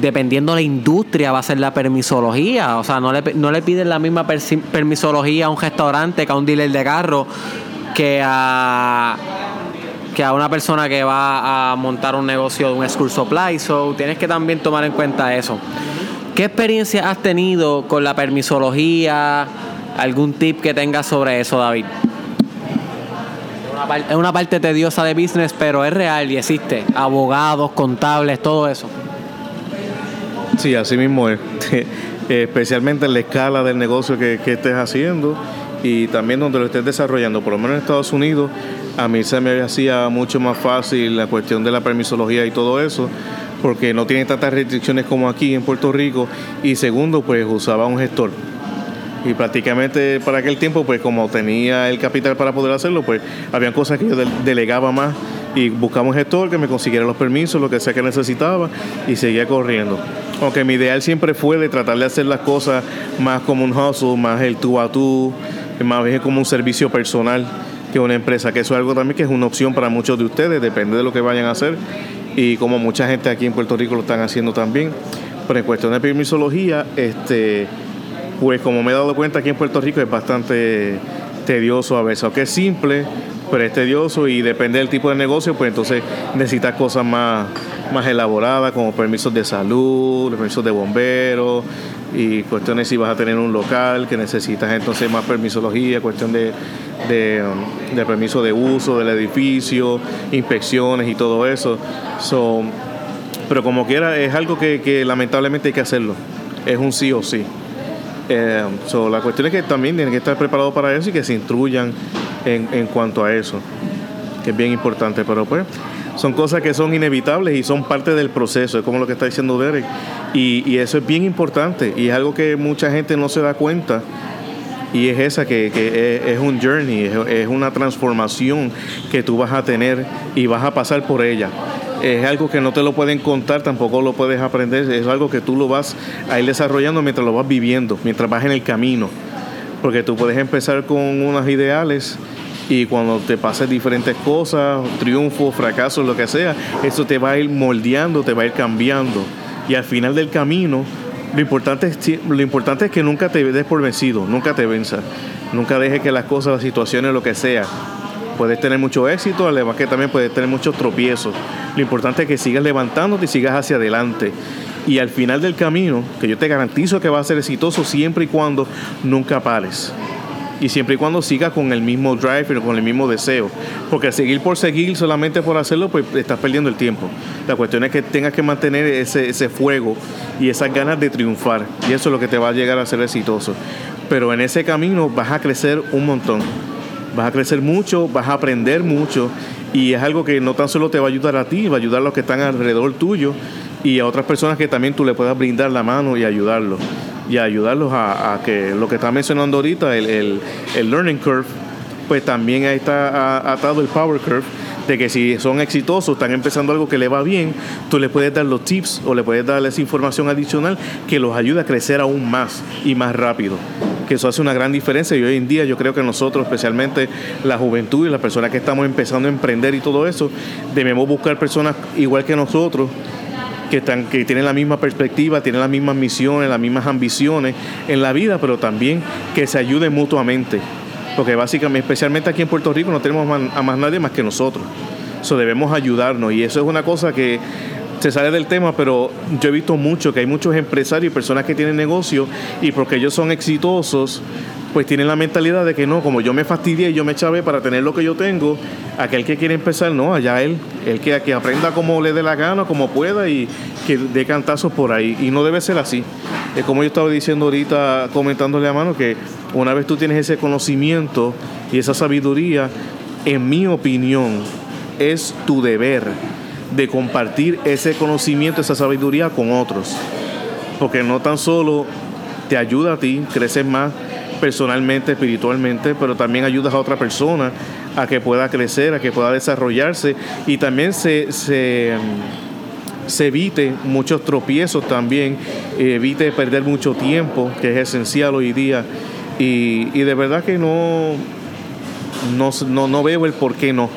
dependiendo de la industria va a ser la permisología. O sea, no le, no le piden la misma permisología a un restaurante que a un dealer de carro que a que a una persona que va a montar un negocio de un school supply. So, tienes que también tomar en cuenta eso. ¿Qué experiencia has tenido con la permisología? ¿Algún tip que tengas sobre eso, David? Es una parte tediosa de business, pero es real y existe. Abogados, contables, todo eso. Sí, así mismo es. <laughs> Especialmente en la escala del negocio que, que estés haciendo y también donde lo estés desarrollando. Por lo menos en Estados Unidos a mí se me hacía mucho más fácil la cuestión de la permisología y todo eso, porque no tiene tantas restricciones como aquí en Puerto Rico. Y segundo, pues usaba un gestor. Y prácticamente para aquel tiempo, pues como tenía el capital para poder hacerlo, pues habían cosas que yo delegaba más y buscaba un gestor que me consiguiera los permisos, lo que sea que necesitaba y seguía corriendo. Aunque mi ideal siempre fue de tratar de hacer las cosas más como un hustle, más el tú a tú, más bien como un servicio personal que una empresa, que eso es algo también que es una opción para muchos de ustedes, depende de lo que vayan a hacer y como mucha gente aquí en Puerto Rico lo están haciendo también. Pero en cuestión de permisología, este, pues como me he dado cuenta aquí en Puerto Rico es bastante tedioso a veces, aunque es simple, pero es tedioso y depende del tipo de negocio, pues entonces necesitas cosas más, más elaboradas como permisos de salud, permisos de bomberos y cuestiones si vas a tener un local que necesitas entonces más permisología, cuestión de de, permiso de uso del edificio, inspecciones y todo eso. pero como quiera, es algo que, lamentablemente hay que hacerlo. Es un sí o sí. Eh, la cuestión es que también tienen que estar preparados para eso y que se instruyan en, en cuanto a eso, que es bien importante. Pero pues son cosas que son inevitables y son parte del proceso, es como lo que está diciendo Derek. Y, y, eso es bien importante y es algo que mucha gente no se da cuenta y es esa que, es, un journey, es, una transformación que tú vas a tener y vas a pasar por ella. Es algo que no te lo pueden contar, tampoco lo puedes aprender, es algo que tú lo vas a ir desarrollando mientras lo vas viviendo, mientras vas en el camino. Porque tú puedes empezar con unos ideales y cuando te pases diferentes cosas, triunfos, fracasos, lo que sea, eso te va a ir moldeando, te va a ir cambiando. Y al final del camino, lo importante, es, lo importante es que nunca te des por vencido, nunca te venzas. Nunca dejes que las cosas, las situaciones, lo que sea. Puedes tener mucho éxito, además que también puedes tener muchos tropiezos. Lo importante es que sigas levantándote y sigas hacia adelante. Y al final del camino, que yo te garantizo que va a ser exitoso siempre y cuando nunca pares y siempre y cuando sigas con el mismo drive y con el mismo deseo. Porque seguir por seguir solamente por hacerlo, pues estás perdiendo el tiempo. La cuestión es que tengas que mantener ese, ese fuego y esas ganas de triunfar. Y eso es lo que te va a llegar a ser exitoso. Pero en ese camino vas a crecer un montón. Vas a crecer mucho, vas a aprender mucho. Y es algo que no tan solo te va a ayudar a ti, va a ayudar a los que están alrededor tuyo y a otras personas que también tú le puedas brindar la mano y ayudarlos y ayudarlos a, que lo que está mencionando ahorita, el, el, learning curve, pues también ahí está atado el power curve de que si son exitosos, están empezando algo que le va bien, tú le puedes dar los tips o le puedes dar esa información adicional que los ayude a crecer aún más y más rápido. Que eso hace una gran diferencia y hoy en día yo creo que nosotros, especialmente la juventud y las personas que estamos empezando a emprender y todo eso, debemos buscar personas igual que nosotros que, están, que tienen la misma perspectiva, tienen las mismas misiones, las mismas ambiciones en la vida, pero también que se ayuden mutuamente. Porque básicamente, especialmente aquí en Puerto Rico, no tenemos a más nadie más que nosotros. Eso debemos ayudarnos y eso es una cosa que se sale del tema, pero yo he visto mucho que hay muchos empresarios y personas que tienen negocio y porque ellos son exitosos, pues tienen la mentalidad de que no, como yo me fastidié y yo me chavé para tener lo que yo tengo, aquel que quiere empezar, no, allá él, el que, que aprenda como le dé la gana, como pueda y que dé cantazos por ahí. Y no debe ser así. Es como yo estaba diciendo ahorita, comentándole a mano, que una vez tú tienes ese conocimiento y esa sabiduría, en mi opinión, es tu deber de compartir ese conocimiento, esa sabiduría con otros. Porque no tan solo te ayuda a ti, creces más personalmente, espiritualmente, pero también ayudas a otra persona a que pueda crecer, a que pueda desarrollarse y también se, se, se evite muchos tropiezos también, evite perder mucho tiempo, que es esencial hoy día. Y, y de verdad que no, no, no, no veo el por qué no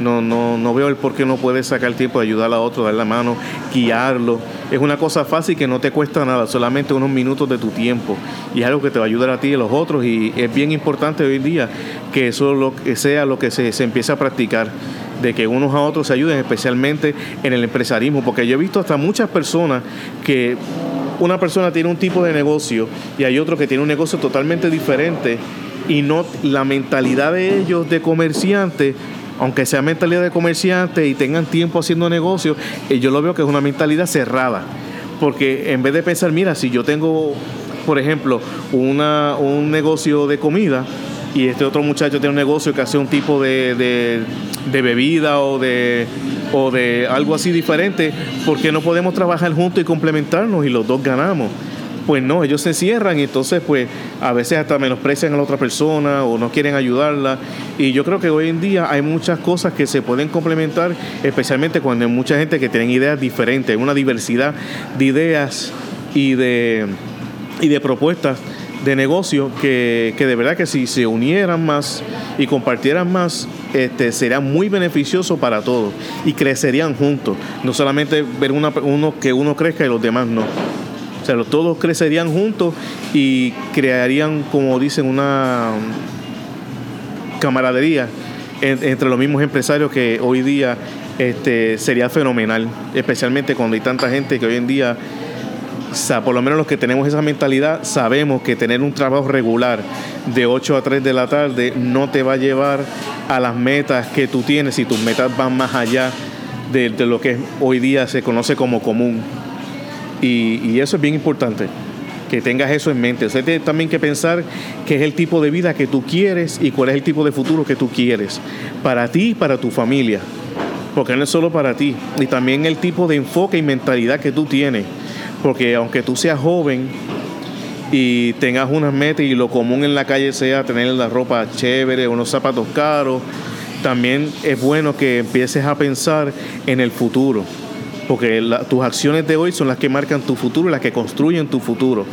no, no, no veo el por qué no puedes sacar tiempo de ayudar a otro, dar la mano, guiarlo. Es una cosa fácil que no te cuesta nada, solamente unos minutos de tu tiempo. Y es algo que te va a ayudar a ti y a los otros. Y es bien importante hoy en día que eso lo, que sea lo que se, se empiece a practicar de que unos a otros se ayuden, especialmente en el empresarismo, porque yo he visto hasta muchas personas que una persona tiene un tipo de negocio y hay otro que tiene un negocio totalmente diferente y no la mentalidad de ellos de comerciante aunque sea mentalidad de comerciante y tengan tiempo haciendo negocios, eh, yo lo veo que es una mentalidad cerrada. Porque en vez de pensar, mira, si yo tengo, por ejemplo, una, un negocio de comida y este otro muchacho tiene un negocio que hace un tipo de, de, bebida o de, o de algo así diferente, ¿por qué no podemos trabajar juntos y complementarnos y los dos ganamos? Pues no, ellos se cierran y entonces pues a veces hasta menosprecian a la otra persona o no quieren ayudarla. Y yo creo que hoy en día hay muchas cosas que se pueden complementar, especialmente cuando hay mucha gente que tiene ideas diferentes, una diversidad de ideas y de, y de propuestas de negocio que, de verdad que si se unieran más y compartieran más, este, sería muy beneficioso para todos y crecerían juntos. No solamente ver una, uno que uno crezca y los demás no. O sea, todos crecerían juntos y crearían, como dicen, una camaradería entre los mismos empresarios que hoy día este, sería fenomenal, especialmente cuando hay tanta gente que hoy en día, por lo menos los que tenemos esa mentalidad, sabemos que tener un trabajo regular de 8 a 3 de la tarde no te va a llevar a las metas que tú tienes y tus metas van más allá de lo que hoy día se conoce como común. Y, eso es bien importante, que tengas eso en mente. O sea, tienes también que pensar qué es el tipo de vida que tú quieres y cuál es el tipo de futuro que tú quieres, para ti y para tu familia. Porque no es solo para ti, y también el tipo de enfoque y mentalidad que tú tienes. Porque aunque tú seas joven y tengas unas metas y lo común en la calle sea tener la ropa chévere, unos zapatos caros, también es bueno que empieces a pensar en el futuro porque tus acciones de hoy son las que marcan tu futuro y las que construyen tu futuro.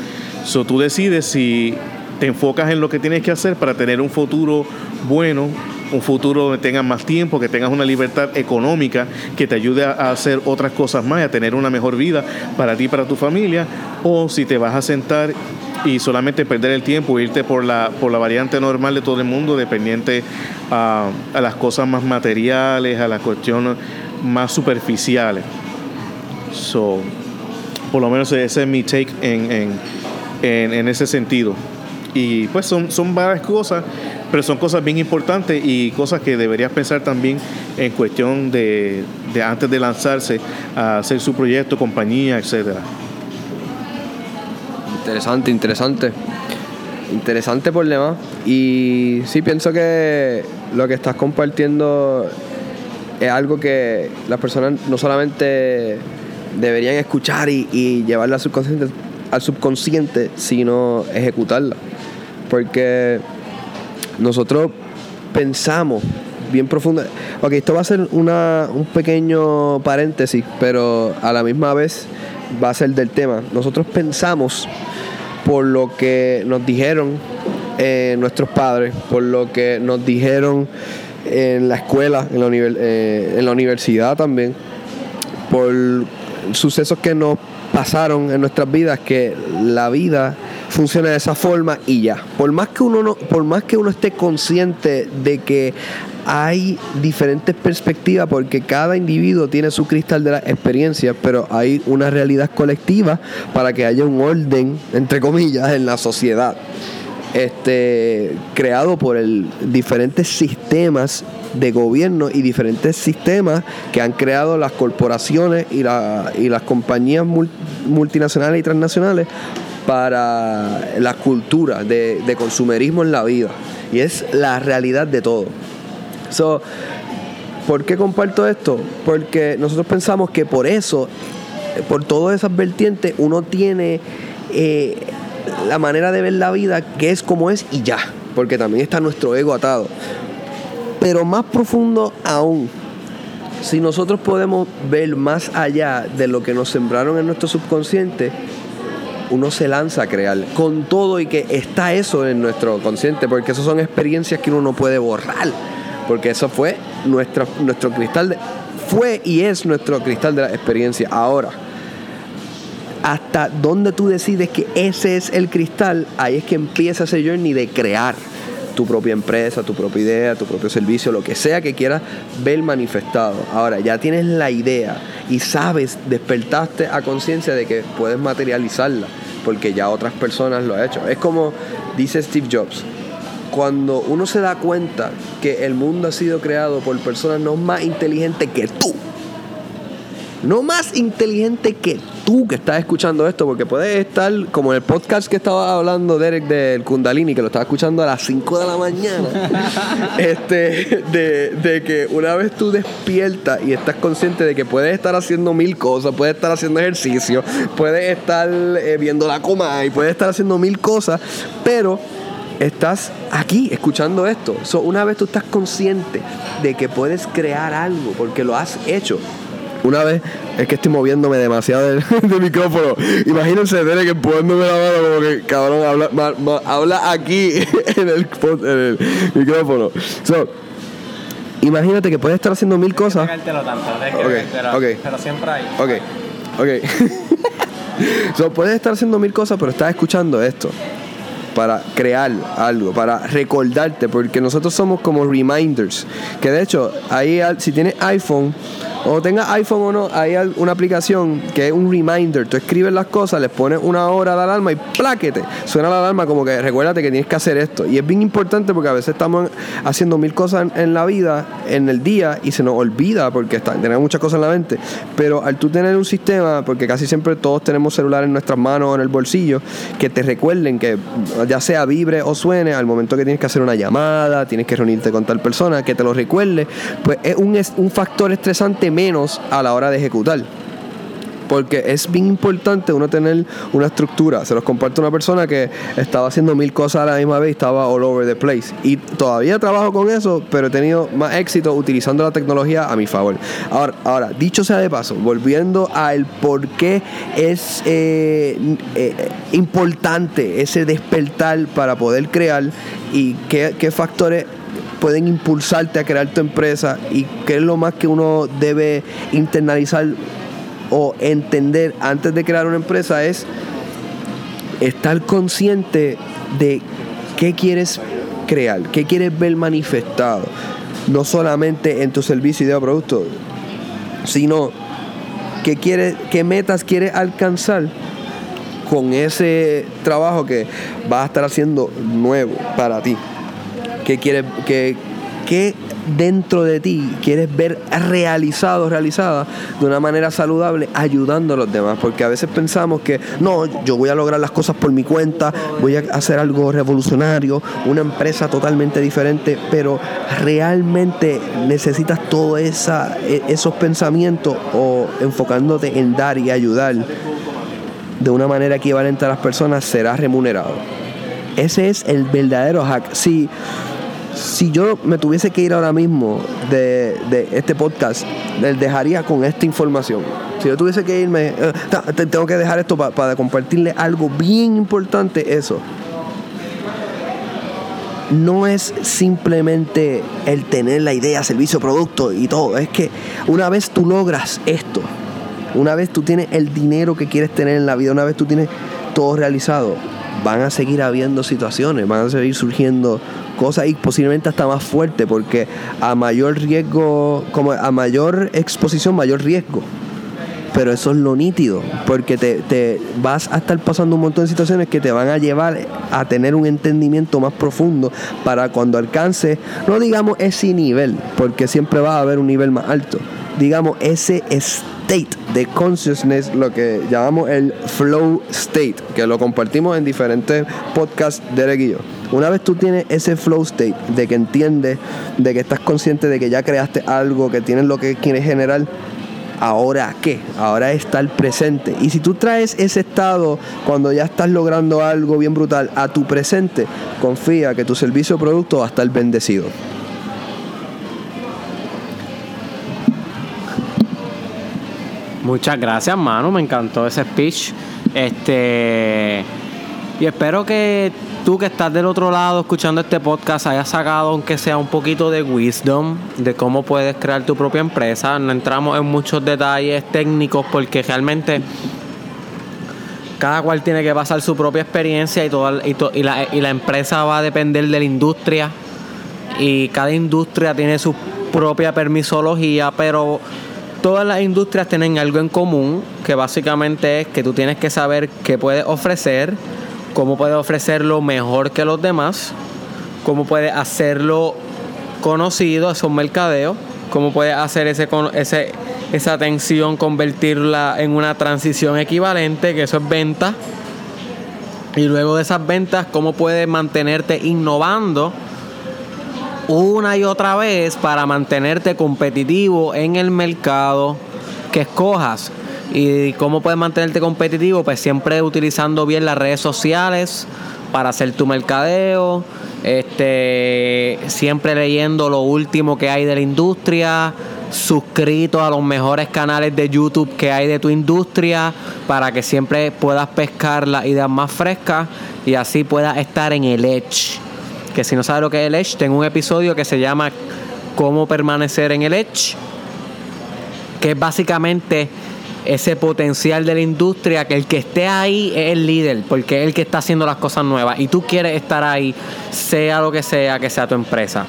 So, tú decides si te enfocas en lo que tienes que hacer para tener un futuro bueno, un futuro donde tengas más tiempo, que tengas una libertad económica que te ayude a hacer otras cosas más, a tener una mejor vida para ti y para tu familia, o si te vas a sentar y solamente perder el tiempo, irte por la, por la variante normal de todo el mundo, dependiente a, a las cosas más materiales, a las cuestiones más superficiales. So, por lo menos ese es mi take en, en, ese sentido. Y pues son, son varias cosas, pero son cosas bien importantes y cosas que deberías pensar también en cuestión de, de antes de lanzarse a hacer su proyecto, compañía, etcétera. Interesante, interesante. Interesante problema. Y sí pienso que lo que estás compartiendo es algo que las personas no solamente deberían escuchar y, llevarla al subconsciente, al subconsciente, sino ejecutarla. Porque nosotros pensamos bien profundo. Ok, esto va a ser una, un pequeño paréntesis, pero a la misma vez va a ser del tema. Nosotros pensamos por lo que nos dijeron eh, nuestros padres, por lo que nos dijeron en la escuela, en la, eh, en la universidad también, por sucesos que nos pasaron en nuestras vidas que la vida funciona de esa forma y ya. Por más que uno no, por más que uno esté consciente de que hay diferentes perspectivas porque cada individuo tiene su cristal de la experiencia, pero hay una realidad colectiva para que haya un orden, entre comillas, en la sociedad. Este, creado por el, diferentes sistemas de gobierno y diferentes sistemas que han creado las corporaciones y, la, y las compañías multinacionales y transnacionales para la cultura de, consumerismo en la vida. Y es la realidad de todo. ¿Por qué comparto esto? Porque nosotros pensamos que por eso, por todas esas vertientes, uno tiene eh, la manera de ver la vida que es como es y ya. Porque también está nuestro ego atado. Pero más profundo aún, si nosotros podemos ver más allá de lo que nos sembraron en nuestro subconsciente, uno se lanza a crear con todo y que está eso en nuestro consciente, porque esas son experiencias que uno no puede borrar porque eso fue nuestro, nuestro cristal, de, fue y es nuestro cristal de la experiencia. Ahora, hasta donde tú decides que ese es el cristal, ahí es que empieza ese journey de crear tu propia empresa, tu propia idea, tu propio servicio, lo que sea que quieras ver manifestado. Ahora, ya tienes la idea y sabes, despertaste a conciencia de que puedes materializarla, porque ya otras personas lo han hecho. Es como dice Steve Jobs, cuando uno se da cuenta que el mundo ha sido creado por personas no más inteligentes que tú, no más inteligente que tú que estás escuchando esto, porque puedes estar como en el podcast que estaba hablando Derek del Kundalini, que lo estaba escuchando a las 5 de la mañana, <laughs> este, de, que una vez tú despiertas y estás consciente de que puedes estar haciendo mil cosas, puedes estar haciendo ejercicio, puedes estar eh, viendo la coma y puedes estar haciendo mil cosas, pero estás aquí escuchando esto. una vez tú estás consciente de que puedes crear algo porque lo has hecho. Una vez, es que estoy moviéndome demasiado del, <laughs> micrófono. Imagínense, tener que poniéndome la mano como que cabrón habla, habla aquí <laughs> en el, micrófono. imagínate que puedes estar haciendo mil cosas. pero, siempre hay. Ok, ok. <laughs> puedes estar haciendo mil cosas, pero estás escuchando esto para crear algo, para recordarte, porque nosotros somos como reminders. Que de hecho, ahí si tienes iPhone, o tengas iPhone o no, hay una aplicación que es un reminder. Tú escribes las cosas, les pones una hora de alarma y pláquete. Suena la alarma como que recuérdate que tienes que hacer esto. Y es bien importante porque a veces estamos haciendo mil cosas en, la vida, en el día, y se nos olvida porque está, tenemos muchas cosas en la mente. Pero al tú tener un sistema, porque casi siempre todos tenemos celular en nuestras manos o en el bolsillo, que te recuerden que ya sea vibre o suene, al momento que tienes que hacer una llamada, tienes que reunirte con tal persona, que te lo recuerde, pues es un, un factor estresante menos a la hora de ejecutar. Porque es bien importante uno tener una estructura. Se los comparto una persona que estaba haciendo mil cosas a la misma vez y estaba all over the place. Y todavía trabajo con eso, pero he tenido más éxito utilizando la tecnología a mi favor. Ahora, ahora dicho sea de paso, volviendo al por qué es eh, eh, importante ese despertar para poder crear y qué, qué factores pueden impulsarte a crear tu empresa y qué es lo más que uno debe internalizar o entender antes de crear una empresa es estar consciente de qué quieres crear, qué quieres ver manifestado, no solamente en tu servicio y de producto, sino qué, quieres, qué metas quieres alcanzar con ese trabajo que vas a estar haciendo nuevo para ti. Que quieres, que dentro de ti quieres ver realizado, realizada de una manera saludable, ayudando a los demás. Porque a veces pensamos que no, yo voy a lograr las cosas por mi cuenta, voy a hacer algo revolucionario, una empresa totalmente diferente, pero realmente necesitas todos e, esos pensamientos o enfocándote en dar y ayudar de una manera equivalente a las personas, serás remunerado. Ese es el verdadero hack. Si si yo me tuviese que ir ahora mismo de, este podcast, le dejaría con esta información. Si yo tuviese que irme, eh, tengo que dejar esto para compartirle algo bien importante, eso. No es simplemente el tener la idea, servicio, producto y todo. Es que una vez tú logras esto, una vez tú tienes el dinero que quieres tener en la vida, una vez tú tienes todo realizado, van a seguir habiendo situaciones, van a seguir surgiendo cosas y posiblemente hasta más fuerte porque a mayor riesgo, como a mayor exposición, mayor riesgo. Pero eso es lo nítido, porque te, te vas a estar pasando un montón de situaciones que te van a llevar a tener un entendimiento más profundo para cuando alcance, no digamos ese nivel, porque siempre va a haber un nivel más alto, digamos ese state de consciousness, lo que llamamos el flow state, que lo compartimos en diferentes podcasts de y yo. Una vez tú tienes ese flow state de que entiendes, de que estás consciente de que ya creaste algo, que tienes lo que quieres generar, ahora qué, ahora es estar presente. Y si tú traes ese estado cuando ya estás logrando algo bien brutal a tu presente, confía que tu servicio o producto va a estar bendecido. Muchas gracias, mano. Me encantó ese speech. Este. Y espero que tú que estás del otro lado escuchando este podcast hayas sacado, aunque sea un poquito de wisdom, de cómo puedes crear tu propia empresa. No entramos en muchos detalles técnicos porque realmente cada cual tiene que pasar su propia experiencia y, toda, y, to- y la, y la empresa va a depender de la industria y cada industria tiene su propia permisología, pero todas las industrias tienen algo en común, que básicamente es que tú tienes que saber qué puedes ofrecer, cómo puedes ofrecerlo mejor que los demás, cómo puedes hacerlo conocido, es mercadeo, cómo puedes hacer ese, ese, esa atención, convertirla en una transición equivalente, que eso es venta. Y luego de esas ventas, cómo puedes mantenerte innovando una y otra vez para mantenerte competitivo en el mercado que escojas. ¿Y cómo puedes mantenerte competitivo? Pues siempre utilizando bien las redes sociales para hacer tu mercadeo, este, siempre leyendo lo último que hay de la industria, suscrito a los mejores canales de YouTube que hay de tu industria para que siempre puedas pescar las ideas más frescas y así puedas estar en el edge que si no sabes lo que es el Edge, tengo un episodio que se llama Cómo permanecer en el Edge, que es básicamente ese potencial de la industria, que el que esté ahí es el líder, porque es el que está haciendo las cosas nuevas y tú quieres estar ahí, sea lo que sea, que sea tu empresa.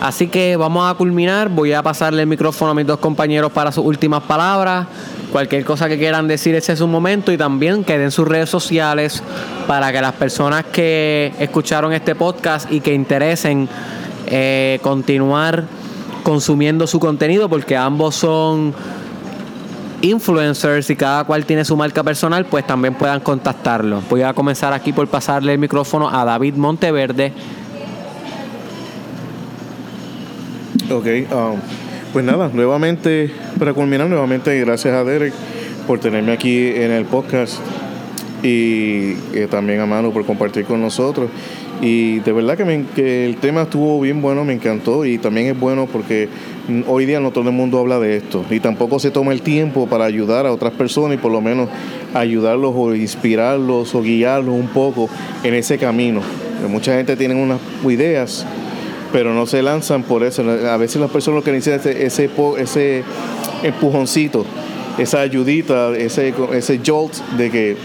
Así que vamos a culminar, voy a pasarle el micrófono a mis dos compañeros para sus últimas palabras. Cualquier cosa que quieran decir, ese es su momento y también que den sus redes sociales para que las personas que escucharon este podcast y que interesen eh, continuar consumiendo su contenido, porque ambos son influencers y cada cual tiene su marca personal, pues también puedan contactarlo. Voy a comenzar aquí por pasarle el micrófono a David Monteverde. Ok, um, pues nada, nuevamente, para culminar, nuevamente gracias a Derek por tenerme aquí en el podcast y eh, también a Manu por compartir con nosotros. Y de verdad que, el tema estuvo bien bueno, me encantó y también es bueno porque hoy día no todo el mundo habla de esto y tampoco se toma el tiempo para ayudar a otras personas y por lo menos ayudarlos o inspirarlos o guiarlos un poco en ese camino. Mucha gente tiene unas ideas pero no se lanzan por eso. A veces las personas lo que necesitan es ese empujoncito, esa ayudita, ese, ese jolt de que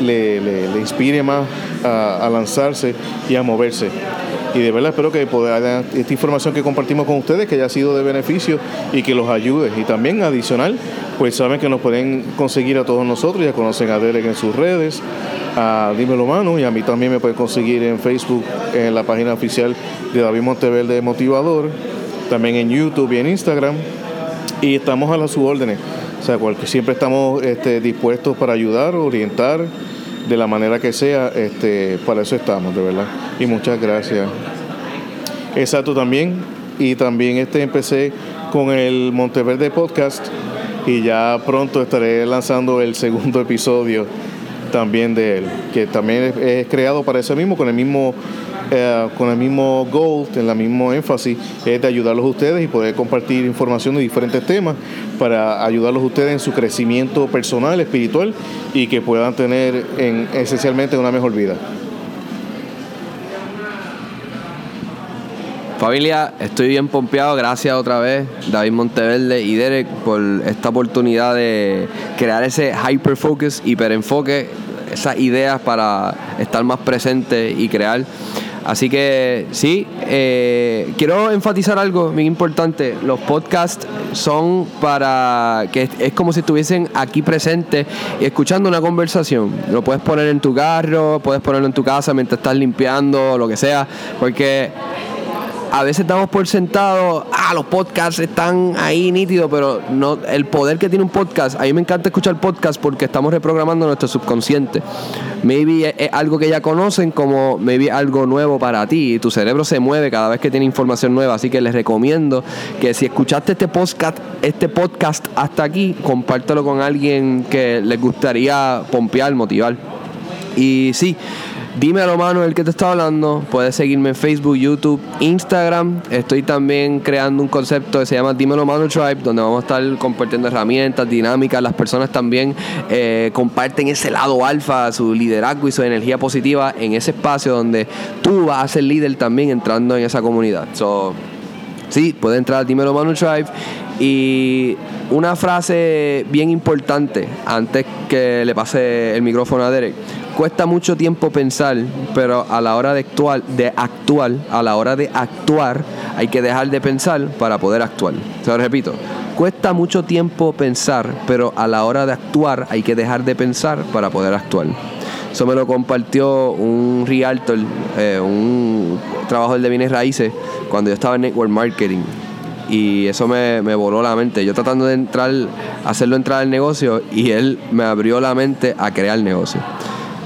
le, le- inspire más a, lanzarse y a moverse. Y de verdad espero que esta información que compartimos con ustedes que haya sido de beneficio y que los ayude. Y también adicional, pues saben que nos pueden conseguir a todos nosotros, ya conocen a Derek en sus redes, a Dímelo Mano y a mí también me pueden conseguir en Facebook, en la página oficial de David Monteverde Motivador, también en YouTube y en Instagram. Y estamos a las sus órdenes. O sea, siempre estamos este, dispuestos para ayudar, orientar de la manera que sea. Este, para eso estamos, de verdad. Y muchas gracias. Exacto también. Y también este empecé con el Monteverde Podcast y ya pronto estaré lanzando el segundo <laughs> episodio también de él, que también es, es creado para eso mismo, con el mismo eh, con el mismo goal, en la mismo énfasis, es de ayudarlos a ustedes y poder compartir información de diferentes temas para ayudarlos a ustedes en su crecimiento personal, espiritual y que puedan tener en, esencialmente una mejor vida. Familia, estoy bien pompeado. Gracias otra vez, David Monteverde y Derek, por esta oportunidad de crear ese hyperfocus, hiperenfoque esas ideas para estar más presente y crear. Así que sí, eh, quiero enfatizar algo muy importante. Los podcasts son para que es como si estuviesen aquí presentes y escuchando una conversación. Lo puedes poner en tu carro, puedes ponerlo en tu casa mientras estás limpiando, lo que sea, porque a veces damos por sentado, ah, los podcasts están ahí nítidos, pero no el poder que tiene un podcast, a mí me encanta escuchar podcast porque estamos reprogramando nuestro subconsciente. Maybe es, algo que ya conocen como maybe algo nuevo para ti. Tu cerebro se mueve cada vez que tiene información nueva, así que les recomiendo que si escuchaste este podcast, este podcast hasta aquí, compártelo con alguien que les gustaría pompear, motivar. Y sí, Dímelo, mano, el que te está hablando. Puedes seguirme en Facebook, YouTube, Instagram. Estoy también creando un concepto que se llama Dímelo, mano Tribe, donde vamos a estar compartiendo herramientas, dinámicas. Las personas también eh, comparten ese lado alfa, su liderazgo y su energía positiva en ese espacio donde tú vas a ser líder también entrando en esa comunidad. So, sí, puedes entrar a Dímelo, mano Tribe. Y una frase bien importante antes que le pase el micrófono a Derek cuesta mucho tiempo pensar, pero a la hora de actuar, de actuar, a la hora de actuar, hay que dejar de pensar para poder actuar. Se lo repito, cuesta mucho tiempo pensar, pero a la hora de actuar hay que dejar de pensar para poder actuar. Eso me lo compartió un realtor, eh, un trabajador de bienes raíces, cuando yo estaba en Network Marketing. Y eso me, me voló la mente. Yo tratando de entrar, hacerlo entrar al negocio y él me abrió la mente a crear negocio.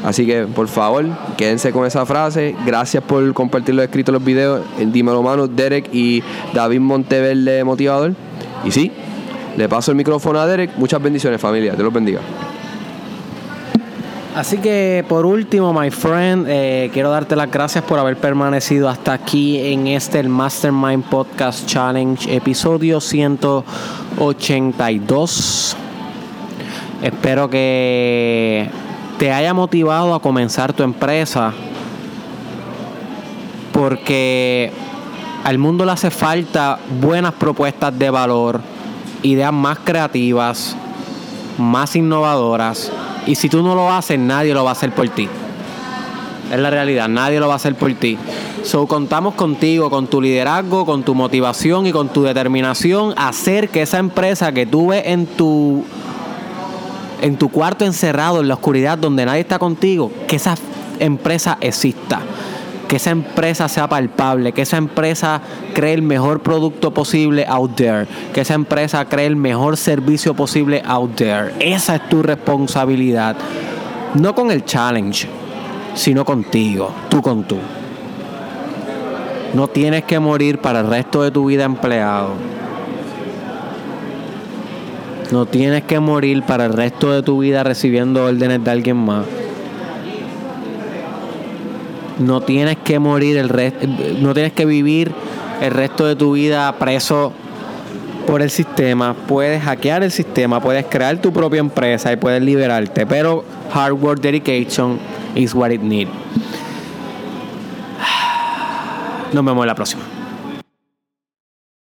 Así que, por favor, quédense con esa frase. Gracias por compartir los escritos, los videos. En Dímelo Mano, Derek y David Monteverde, motivador. Y sí, le paso el micrófono a Derek. Muchas bendiciones, familia. Dios los bendiga. Así que por último, my friend, eh, quiero darte las gracias por haber permanecido hasta aquí en este el Mastermind Podcast Challenge, episodio 182. Espero que te haya motivado a comenzar tu empresa porque al mundo le hace falta buenas propuestas de valor, ideas más creativas, más innovadoras. Y si tú no lo haces, nadie lo va a hacer por ti. Es la realidad, nadie lo va a hacer por ti. So, contamos contigo, con tu liderazgo, con tu motivación y con tu determinación a hacer que esa empresa que tú ves en tu en tu cuarto encerrado en la oscuridad donde nadie está contigo, que esa empresa exista. Que esa empresa sea palpable, que esa empresa cree el mejor producto posible out there, que esa empresa cree el mejor servicio posible out there. Esa es tu responsabilidad. No con el challenge, sino contigo, tú con tú. No tienes que morir para el resto de tu vida empleado no tienes que morir para el resto de tu vida recibiendo órdenes de alguien más. No tienes que morir el resto, no tienes que vivir el resto de tu vida preso por el sistema. Puedes hackear el sistema, puedes crear tu propia empresa y puedes liberarte, pero hard work dedication is what it needs. <sighs> Nos vemos en la próxima.